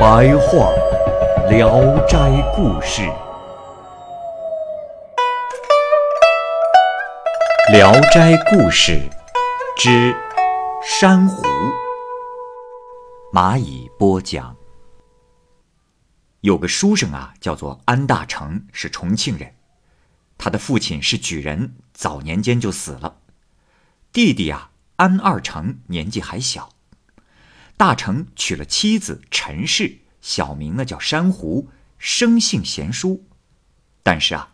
白话《聊斋故事》，《聊斋故事》之珊瑚，蚂蚁播讲。有个书生啊，叫做安大成，是重庆人。他的父亲是举人，早年间就死了。弟弟啊，安二成年纪还小。大成娶了妻子陈氏，小名呢叫珊瑚，生性贤淑。但是啊，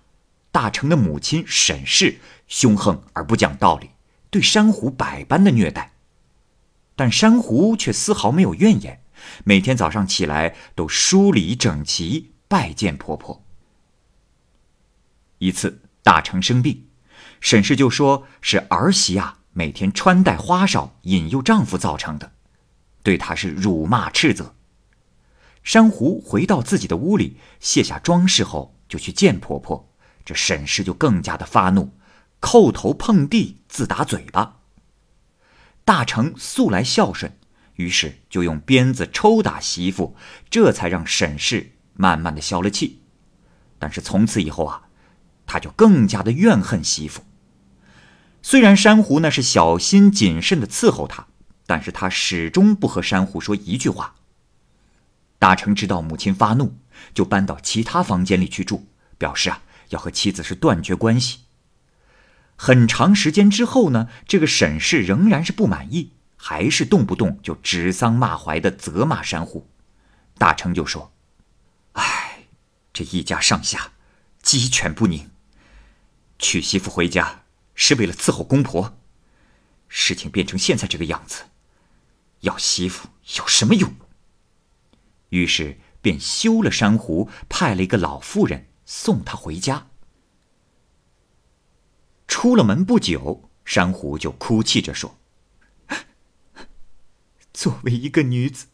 大成的母亲沈氏凶横而不讲道理，对珊瑚百般的虐待。但珊瑚却丝毫没有怨言。每天早上起来都梳理整齐，拜见婆婆。一次，大成生病，沈氏就说是儿媳啊每天穿戴花哨，引诱丈夫造成的，对他是辱骂斥责。珊瑚回到自己的屋里，卸下装饰后就去见婆婆，这沈氏就更加的发怒，叩头碰地，自打嘴巴。大成素来孝顺。于是就用鞭子抽打媳妇，这才让沈氏慢慢的消了气。但是从此以后啊，他就更加的怨恨媳妇。虽然珊瑚呢是小心谨慎的伺候他，但是他始终不和珊瑚说一句话。大成知道母亲发怒，就搬到其他房间里去住，表示啊要和妻子是断绝关系。很长时间之后呢，这个沈氏仍然是不满意。还是动不动就指桑骂槐的责骂珊瑚，大成就说：“哎，这一家上下鸡犬不宁。娶媳妇回家是为了伺候公婆，事情变成现在这个样子，要媳妇有什么用？”于是便休了珊瑚，派了一个老妇人送她回家。出了门不久，珊瑚就哭泣着说。作为一个女子，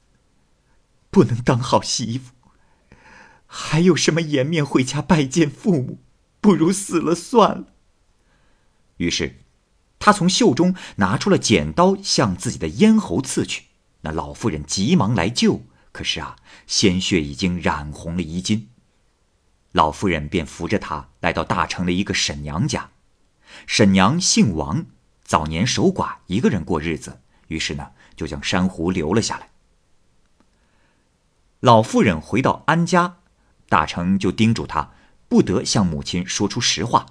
不能当好媳妇，还有什么颜面回家拜见父母？不如死了算了。于是，他从袖中拿出了剪刀，向自己的咽喉刺去。那老妇人急忙来救，可是啊，鲜血已经染红了衣襟。老妇人便扶着他来到大城的一个沈娘家。沈娘姓王，早年守寡，一个人过日子。于是呢。就将珊瑚留了下来。老妇人回到安家，大成就叮嘱他不得向母亲说出实话，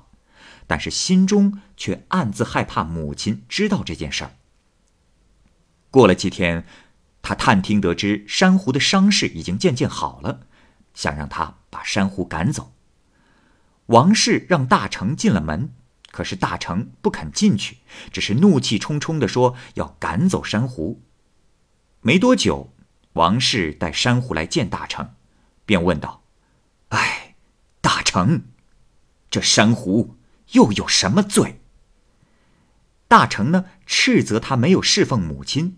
但是心中却暗自害怕母亲知道这件事儿。过了几天，他探听得知珊瑚的伤势已经渐渐好了，想让他把珊瑚赶走。王氏让大成进了门。可是大成不肯进去，只是怒气冲冲地说要赶走珊瑚。没多久，王氏带珊瑚来见大成，便问道：“哎，大成，这珊瑚又有什么罪？”大成呢，斥责他没有侍奉母亲。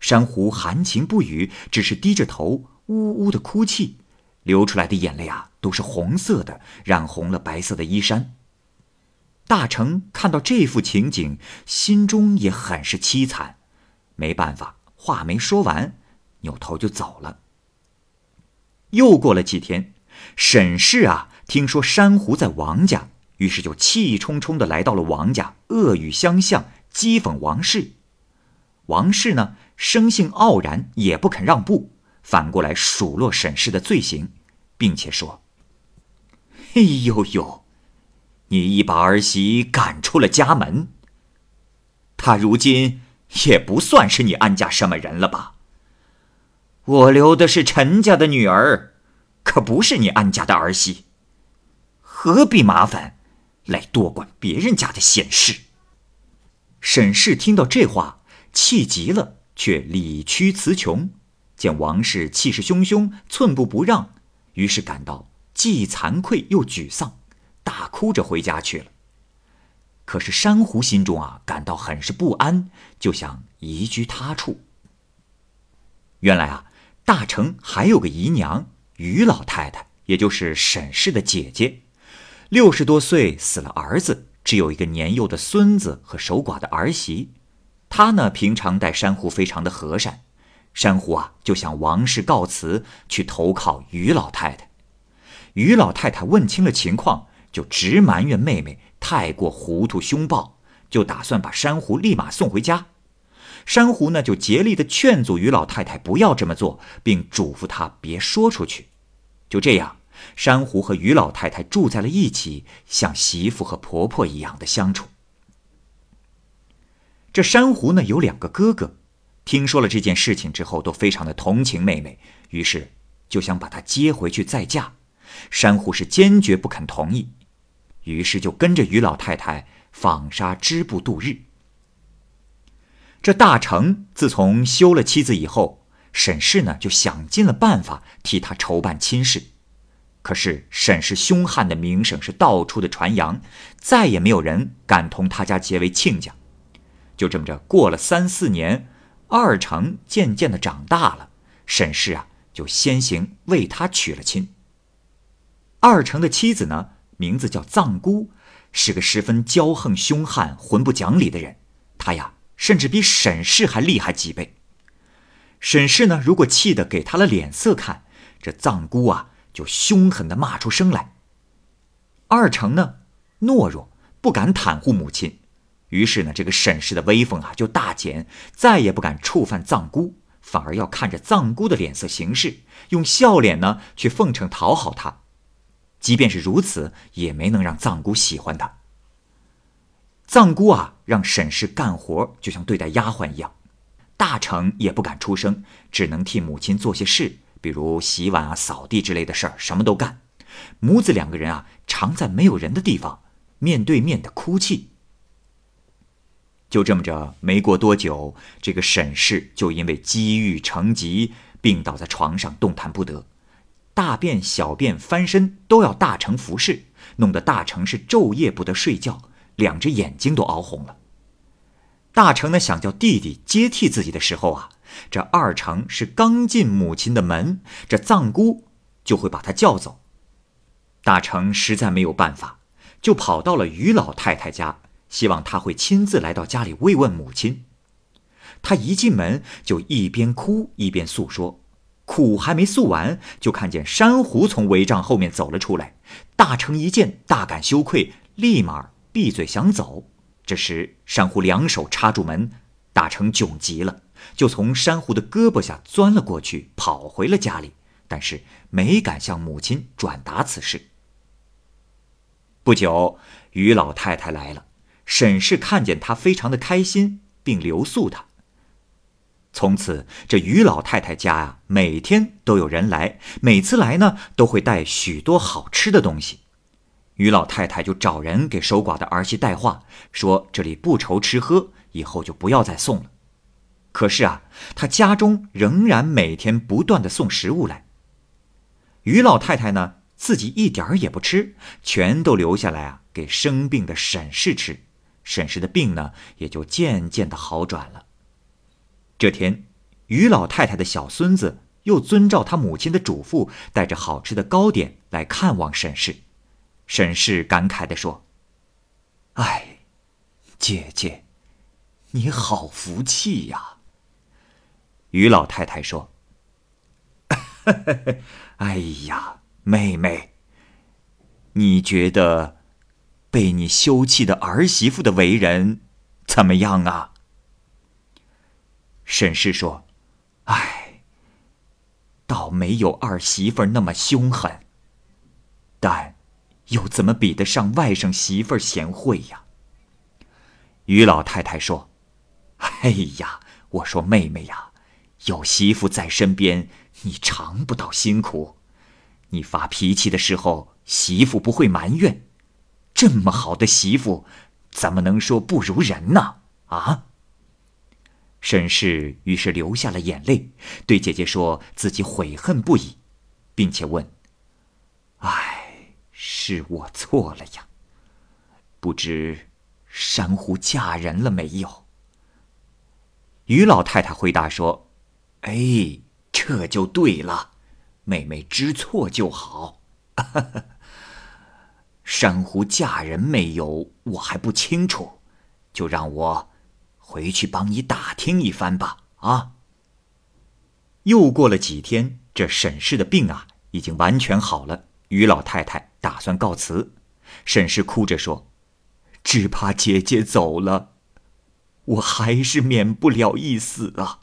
珊瑚含情不语，只是低着头，呜呜的哭泣，流出来的眼泪啊，都是红色的，染红了白色的衣衫。大成看到这幅情景，心中也很是凄惨，没办法，话没说完，扭头就走了。又过了几天，沈氏啊，听说珊瑚在王家，于是就气冲冲的来到了王家，恶语相向，讥讽王氏。王氏呢，生性傲然，也不肯让步，反过来数落沈氏的罪行，并且说：“哎呦呦！”你已把儿媳赶出了家门，她如今也不算是你安家什么人了吧？我留的是陈家的女儿，可不是你安家的儿媳，何必麻烦来多管别人家的闲事？沈氏听到这话，气急了，却理屈词穷。见王氏气势汹汹，寸步不让，于是感到既惭愧又沮丧，大哭着回家去了。可是珊瑚心中啊感到很是不安，就想移居他处。原来啊，大城还有个姨娘于老太太，也就是沈氏的姐姐，六十多岁死了儿子，只有一个年幼的孙子和守寡的儿媳。他呢，平常待珊瑚非常的和善。珊瑚啊，就向王氏告辞，去投靠于老太太。于老太太问清了情况，就直埋怨妹妹太过糊涂凶暴，就打算把珊瑚立马送回家。珊瑚呢，就竭力的劝阻于老太太不要这么做，并嘱咐她别说出去。就这样，珊瑚和于老太太住在了一起，像媳妇和婆婆一样的相处。这珊瑚呢，有两个哥哥。听说了这件事情之后，都非常的同情妹妹，于是就想把她接回去再嫁。珊瑚是坚决不肯同意，于是就跟着于老太太纺纱织布度日。这大成自从休了妻子以后，沈氏呢就想尽了办法替他筹办亲事，可是沈氏凶悍的名声是到处的传扬，再也没有人敢同他家结为亲家。就这么着过了三四年。二成渐渐的长大了，沈氏啊就先行为他娶了亲。二成的妻子呢，名字叫藏姑，是个十分骄横凶悍、浑不讲理的人。他呀，甚至比沈氏还厉害几倍。沈氏呢，如果气得给他了脸色看，这藏姑啊就凶狠的骂出声来。二成呢，懦弱，不敢袒护母亲。于是呢，这个沈氏的威风啊就大减，再也不敢触犯藏姑，反而要看着藏姑的脸色行事，用笑脸呢去奉承讨好她。即便是如此，也没能让藏姑喜欢他。藏姑啊，让沈氏干活就像对待丫鬟一样，大成也不敢出声，只能替母亲做些事，比如洗碗啊、扫地之类的事儿，什么都干。母子两个人啊，常在没有人的地方面对面的哭泣。就这么着，没过多久，这个沈氏就因为积郁成疾，病倒在床上，动弹不得，大便、小便、翻身都要大成服侍，弄得大成是昼夜不得睡觉，两只眼睛都熬红了。大成呢想叫弟弟接替自己的时候啊，这二成是刚进母亲的门，这藏姑就会把他叫走。大成实在没有办法，就跑到了于老太太家。希望他会亲自来到家里慰问母亲。他一进门就一边哭一边诉说，苦还没诉完，就看见珊瑚从帷帐后面走了出来。大成一见，大感羞愧，立马闭嘴想走。这时，珊瑚两手插住门，大成窘极了，就从珊瑚的胳膊下钻了过去，跑回了家里，但是没敢向母亲转达此事。不久，于老太太来了。沈氏看见她，非常的开心，并留宿她。从此，这于老太太家呀，每天都有人来，每次来呢，都会带许多好吃的东西。于老太太就找人给守寡的儿媳带话，说这里不愁吃喝，以后就不要再送了。可是啊，他家中仍然每天不断的送食物来。于老太太呢，自己一点儿也不吃，全都留下来啊，给生病的沈氏吃。沈氏的病呢，也就渐渐的好转了。这天，于老太太的小孙子又遵照他母亲的嘱咐，带着好吃的糕点来看望沈氏。沈氏感慨的说：“哎，姐姐，你好福气呀。”于老太太说：“ 哎呀，妹妹，你觉得？”被你休弃的儿媳妇的为人怎么样啊？沈氏说：“哎，倒没有二媳妇那么凶狠，但又怎么比得上外甥媳妇贤惠呀？”于老太太说：“哎呀，我说妹妹呀，有媳妇在身边，你尝不到辛苦。你发脾气的时候，媳妇不会埋怨。”这么好的媳妇，怎么能说不如人呢？啊！沈氏于是流下了眼泪，对姐姐说自己悔恨不已，并且问：“唉，是我错了呀，不知珊瑚嫁人了没有？”于老太太回答说：“哎，这就对了，妹妹知错就好。珊瑚嫁人没有，我还不清楚，就让我。”回去帮你打听一番吧，啊！又过了几天，这沈氏的病啊已经完全好了。于老太太打算告辞，沈氏哭着说：“只怕姐姐走了，我还是免不了一死啊。”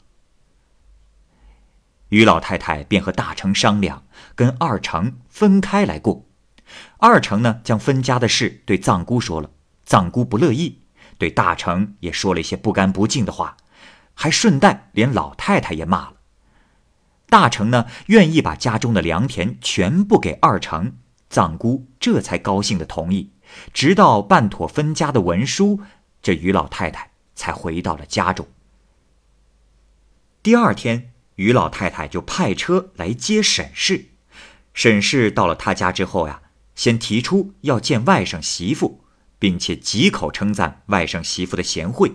于老太太便和大成商量，跟二成分开来过。二成呢，将分家的事对藏姑说了，藏姑不乐意。对大成也说了一些不干不净的话，还顺带连老太太也骂了。大成呢，愿意把家中的良田全部给二成，藏姑这才高兴的同意。直到办妥分家的文书，这于老太太才回到了家中。第二天，于老太太就派车来接沈氏。沈氏到了他家之后呀，先提出要见外甥媳妇。并且几口称赞外甥媳妇的贤惠，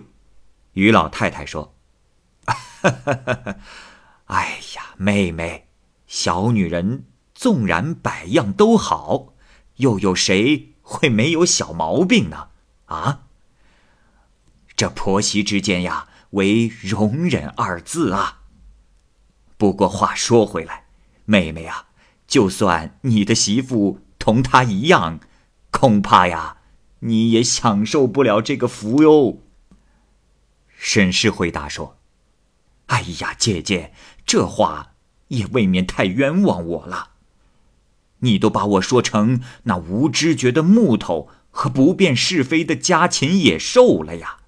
于老太太说：“ 哎呀，妹妹，小女人纵然百样都好，又有谁会没有小毛病呢？啊，这婆媳之间呀，唯容忍二字啊。不过话说回来，妹妹啊，就算你的媳妇同她一样，恐怕呀。”你也享受不了这个福哟。沈氏回答说：“哎呀，姐姐，这话也未免太冤枉我了。你都把我说成那无知觉的木头和不辨是非的家禽野兽了呀！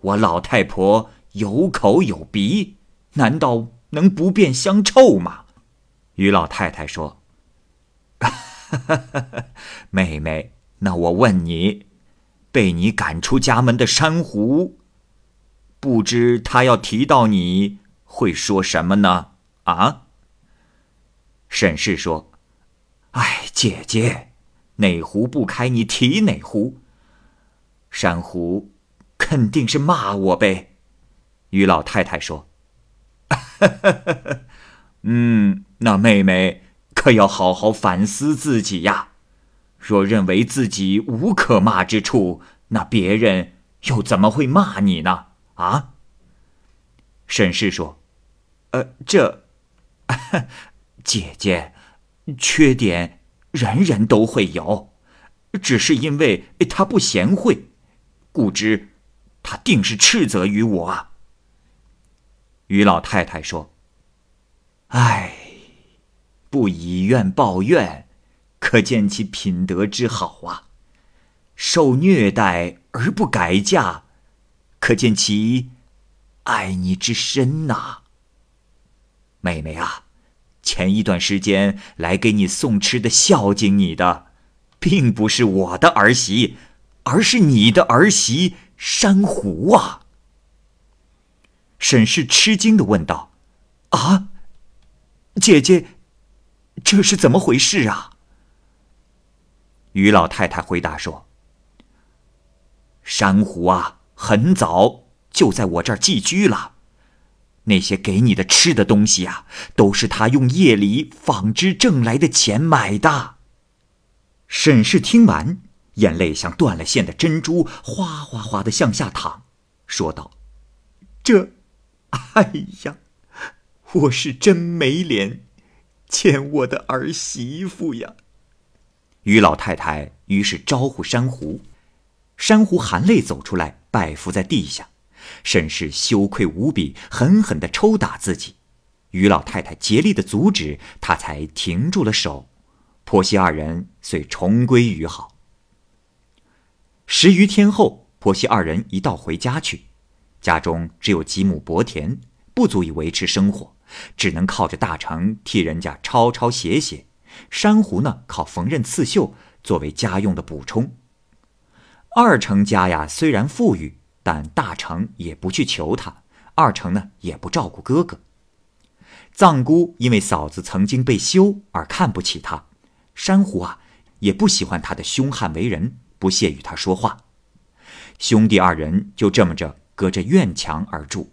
我老太婆有口有鼻，难道能不变香臭吗？”于老太太说：“ 妹妹。”那我问你，被你赶出家门的珊瑚，不知他要提到你会说什么呢？啊？沈氏说：“哎，姐姐，哪壶不开你提哪壶。珊瑚肯定是骂我呗。”于老太太说：“ 嗯，那妹妹可要好好反思自己呀。”若认为自己无可骂之处，那别人又怎么会骂你呢？啊？沈氏说：“呃，这 姐姐缺点人人都会有，只是因为她不贤惠，故知她定是斥责于我啊。”于老太太说：“唉，不以怨报怨。”可见其品德之好啊！受虐待而不改嫁，可见其爱你之深呐。妹妹啊，前一段时间来给你送吃的、孝敬你的，并不是我的儿媳，而是你的儿媳珊瑚啊。沈氏吃惊的问道：“啊，姐姐，这是怎么回事啊？”于老太太回答说：“珊瑚啊，很早就在我这儿寄居了。那些给你的吃的东西啊，都是他用夜里纺织挣来的钱买的。”沈氏听完，眼泪像断了线的珍珠，哗哗哗的向下淌，说道：“这，哎呀，我是真没脸见我的儿媳妇呀。”于老太太于是招呼珊瑚，珊瑚含泪走出来，拜伏在地下，甚是羞愧无比，狠狠地抽打自己。于老太太竭力的阻止，他才停住了手。婆媳二人遂重归于好。十余天后，婆媳二人一道回家去，家中只有几亩薄田，不足以维持生活，只能靠着大成替人家抄抄写写。珊瑚呢，靠缝纫刺绣作为家用的补充。二成家呀，虽然富裕，但大成也不去求他，二成呢也不照顾哥哥。藏姑因为嫂子曾经被休而看不起他，珊瑚啊也不喜欢他的凶悍为人，不屑与他说话。兄弟二人就这么着隔着院墙而住。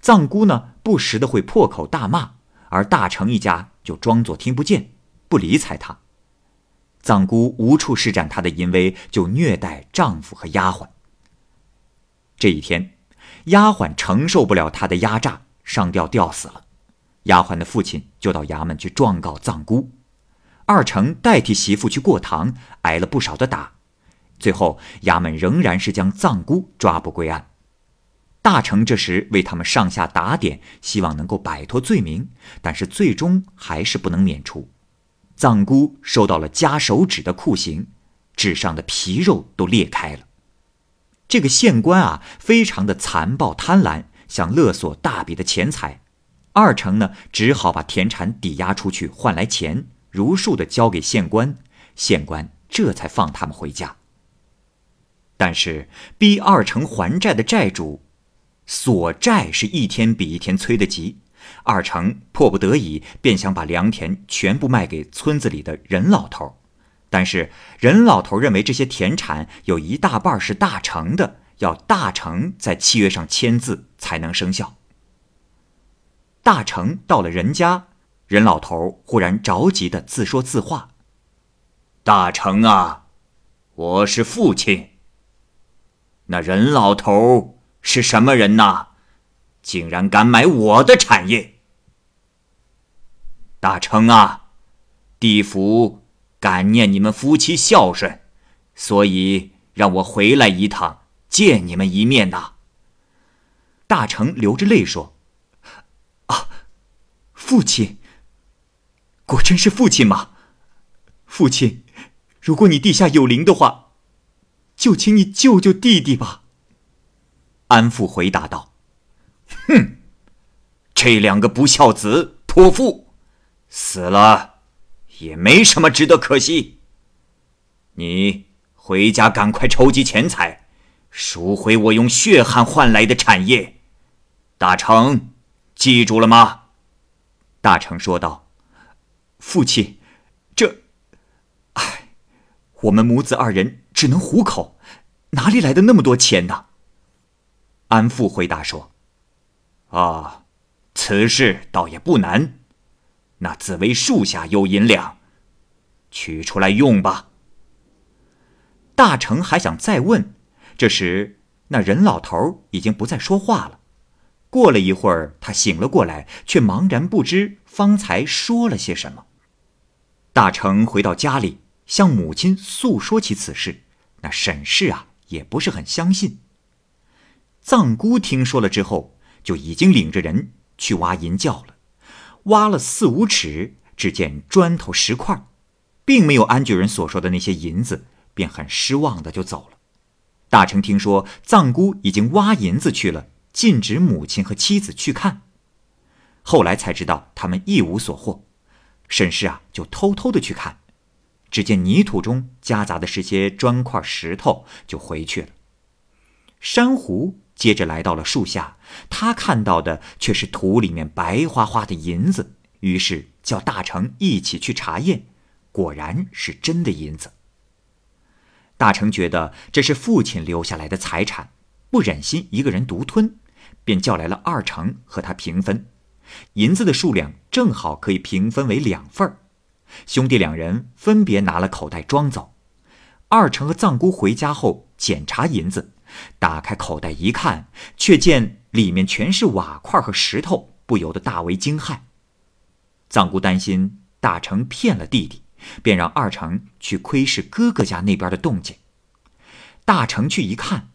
藏姑呢不时的会破口大骂，而大成一家就装作听不见，不理睬她。藏姑无处施展她的淫威，就虐待丈夫和丫鬟。这一天，丫鬟承受不了她的压榨，上吊吊死了。丫鬟的父亲就到衙门去状告藏姑，二成代替媳妇去过堂，挨了不少的打，最后衙门仍然是将藏姑抓捕归案。大成这时为他们上下打点，希望能够摆脱罪名，但是最终还是不能免除。藏姑受到了夹手指的酷刑，指上的皮肉都裂开了。这个县官啊，非常的残暴贪婪，想勒索大笔的钱财。二成呢，只好把田产抵押出去换来钱，如数的交给县官，县官这才放他们回家。但是逼二成还债的债主，索债是一天比一天催得急，二成迫不得已便想把良田全部卖给村子里的任老头，但是任老头认为这些田产有一大半是大成的，要大成在契约上签字才能生效。大成到了人家，任老头忽然着急的自说自话：“大成啊，我是父亲。那任老头是什么人呐？竟然敢买我的产业？大成啊，地府感念你们夫妻孝顺，所以让我回来一趟，见你们一面呐。”大成流着泪说。啊父亲，果真是父亲吗？父亲，如果你地下有灵的话，就请你救救弟弟吧。安父回答道：“哼，这两个不孝子泼妇，死了也没什么值得可惜。你回家赶快筹集钱财，赎回我用血汗换来的产业。大成，记住了吗？”大成说道：“父亲，这……唉，我们母子二人只能糊口，哪里来的那么多钱呢？”安父回答说：“啊，此事倒也不难。那紫薇树下有银两，取出来用吧。”大成还想再问，这时那任老头已经不再说话了。过了一会儿，他醒了过来，却茫然不知方才说了些什么。大成回到家里，向母亲诉说起此事，那沈氏啊也不是很相信。藏姑听说了之后，就已经领着人去挖银窖了，挖了四五尺，只见砖头石块，并没有安居人所说的那些银子，便很失望的就走了。大成听说藏姑已经挖银子去了。禁止母亲和妻子去看，后来才知道他们一无所获。沈氏啊，就偷偷的去看，只见泥土中夹杂的是些砖块石头，就回去了。珊瑚接着来到了树下，他看到的却是土里面白花花的银子，于是叫大成一起去查验，果然是真的银子。大成觉得这是父亲留下来的财产。不忍心一个人独吞，便叫来了二成和他平分，银子的数量正好可以平分为两份儿。兄弟两人分别拿了口袋装走。二成和藏姑回家后检查银子，打开口袋一看，却见里面全是瓦块和石头，不由得大为惊骇。藏姑担心大成骗了弟弟，便让二成去窥视哥哥家那边的动静。大成去一看。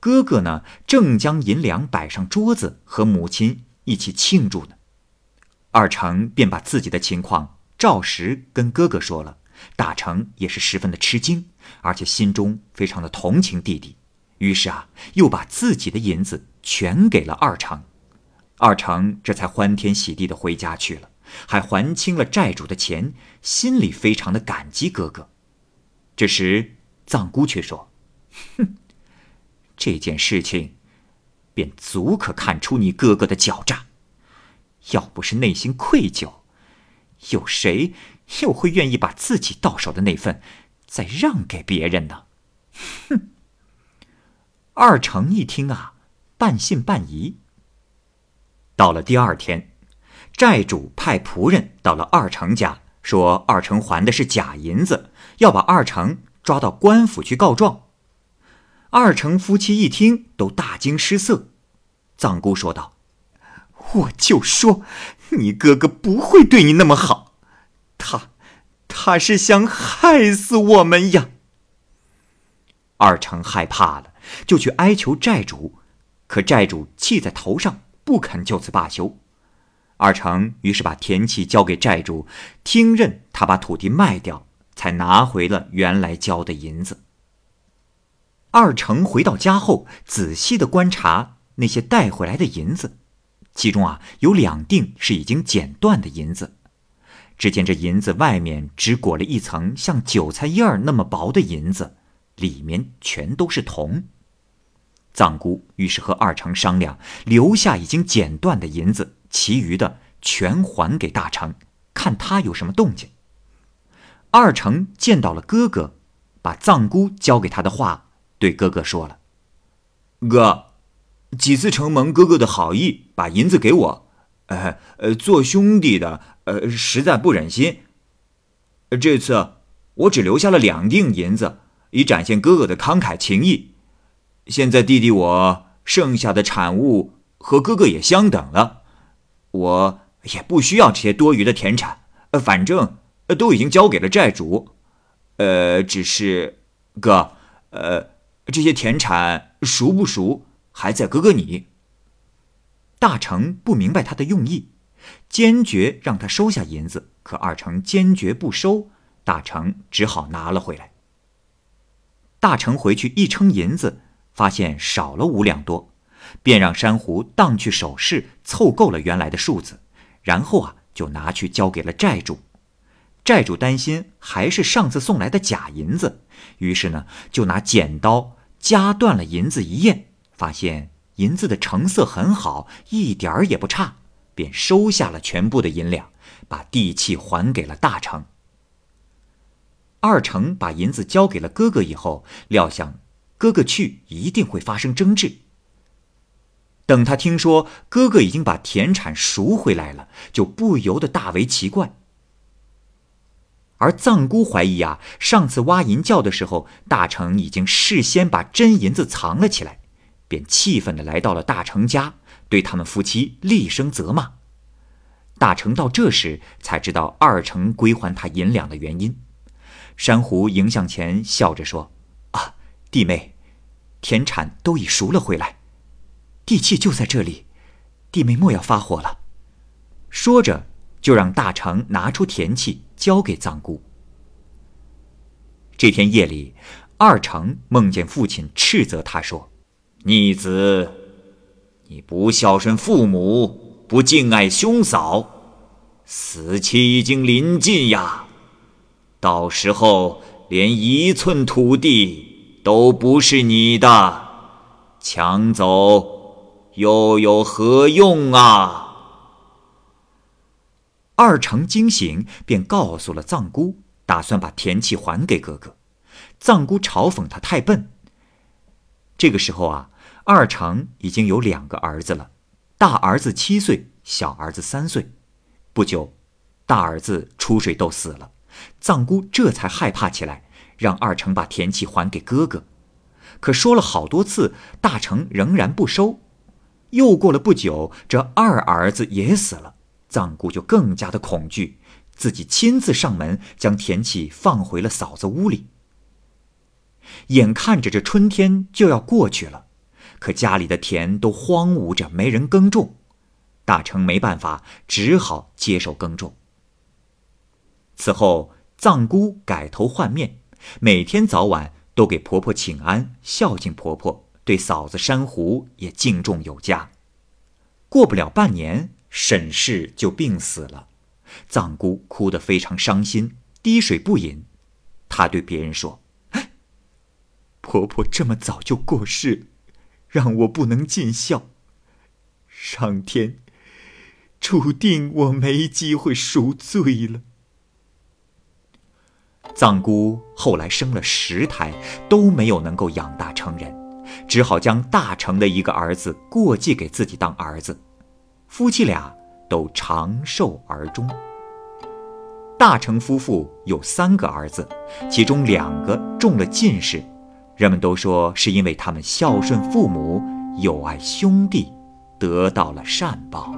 哥哥呢，正将银两摆上桌子，和母亲一起庆祝呢。二成便把自己的情况照实跟哥哥说了，大成也是十分的吃惊，而且心中非常的同情弟弟，于是啊，又把自己的银子全给了二成。二成这才欢天喜地的回家去了，还还清了债主的钱，心里非常的感激哥哥。这时藏姑却说：“哼。”这件事情，便足可看出你哥哥的狡诈。要不是内心愧疚，有谁又会愿意把自己到手的那份再让给别人呢？哼！二成一听啊，半信半疑。到了第二天，债主派仆人到了二成家，说二成还的是假银子，要把二成抓到官府去告状。二成夫妻一听，都大惊失色。藏姑说道。我就说，你哥哥不会对你那么好，他，他是想害死我们呀。二成害怕了，就去哀求债主，可债主气在头上，不肯就此罢休。二成于是把田契交给债主，听任他把土地卖掉，才拿回了原来交的银子。二成回到家后，仔细的观察那些带回来的银子。其中啊，有两锭是已经剪断的银子。只见这银子外面只裹了一层像韭菜叶儿那么薄的银子，里面全都是铜。藏姑于是和二成商量，留下已经剪断的银子，其余的全还给大成，看他有什么动静。二成见到了哥哥，把藏姑交给他的话对哥哥说了：“哥。”几次承蒙哥哥的好意，把银子给我，呃呃，做兄弟的，呃，实在不忍心。这次我只留下了两锭银子，以展现哥哥的慷慨情谊。现在弟弟我剩下的产物和哥哥也相等了，我也不需要这些多余的田产，反正都已经交给了债主。呃，只是哥，呃，这些田产赎不赎？还在哥哥你。大成不明白他的用意，坚决让他收下银子，可二成坚决不收，大成只好拿了回来。大成回去一称银子，发现少了五两多，便让珊瑚当去首饰，凑够了原来的数字，然后啊，就拿去交给了债主。债主担心还是上次送来的假银子，于是呢，就拿剪刀夹断了银子一验。发现银子的成色很好，一点儿也不差，便收下了全部的银两，把地契还给了大成。二成把银子交给了哥哥以后，料想哥哥去一定会发生争执。等他听说哥哥已经把田产赎回来了，就不由得大为奇怪。而藏姑怀疑啊，上次挖银窖的时候，大成已经事先把真银子藏了起来。便气愤地来到了大成家，对他们夫妻厉声责骂。大成到这时才知道二成归还他银两的原因。珊瑚迎向前，笑着说：“，弟妹，田产都已赎了回来，地契就在这里，弟妹莫要发火了。”说着，就让大成拿出田契交给藏姑。这天夜里，二成梦见父亲斥责他说。逆子，你不孝顺父母，不敬爱兄嫂，死期已经临近呀！到时候连一寸土地都不是你的，抢走又有何用啊？二成惊醒，便告诉了藏姑，打算把田契还给哥哥。藏姑嘲讽他太笨。这个时候啊。二成已经有两个儿子了，大儿子七岁，小儿子三岁。不久，大儿子出水痘死了，藏姑这才害怕起来，让二成把田契还给哥哥。可说了好多次，大成仍然不收。又过了不久，这二儿子也死了，藏姑就更加的恐惧，自己亲自上门将田契放回了嫂子屋里。眼看着这春天就要过去了。可家里的田都荒芜着，没人耕种，大成没办法，只好接手耕种。此后，藏姑改头换面，每天早晚都给婆婆请安，孝敬婆婆，对嫂子珊瑚也敬重有加。过不了半年，沈氏就病死了，藏姑哭得非常伤心，滴水不饮。她对别人说：“哎婆婆这么早就过世。”让我不能尽孝。上天注定我没机会赎罪了。藏姑后来生了十胎，都没有能够养大成人，只好将大成的一个儿子过继给自己当儿子，夫妻俩都长寿而终。大成夫妇有三个儿子，其中两个中了进士，人们都说是因为他们孝顺父母、友爱兄弟，得到了善报。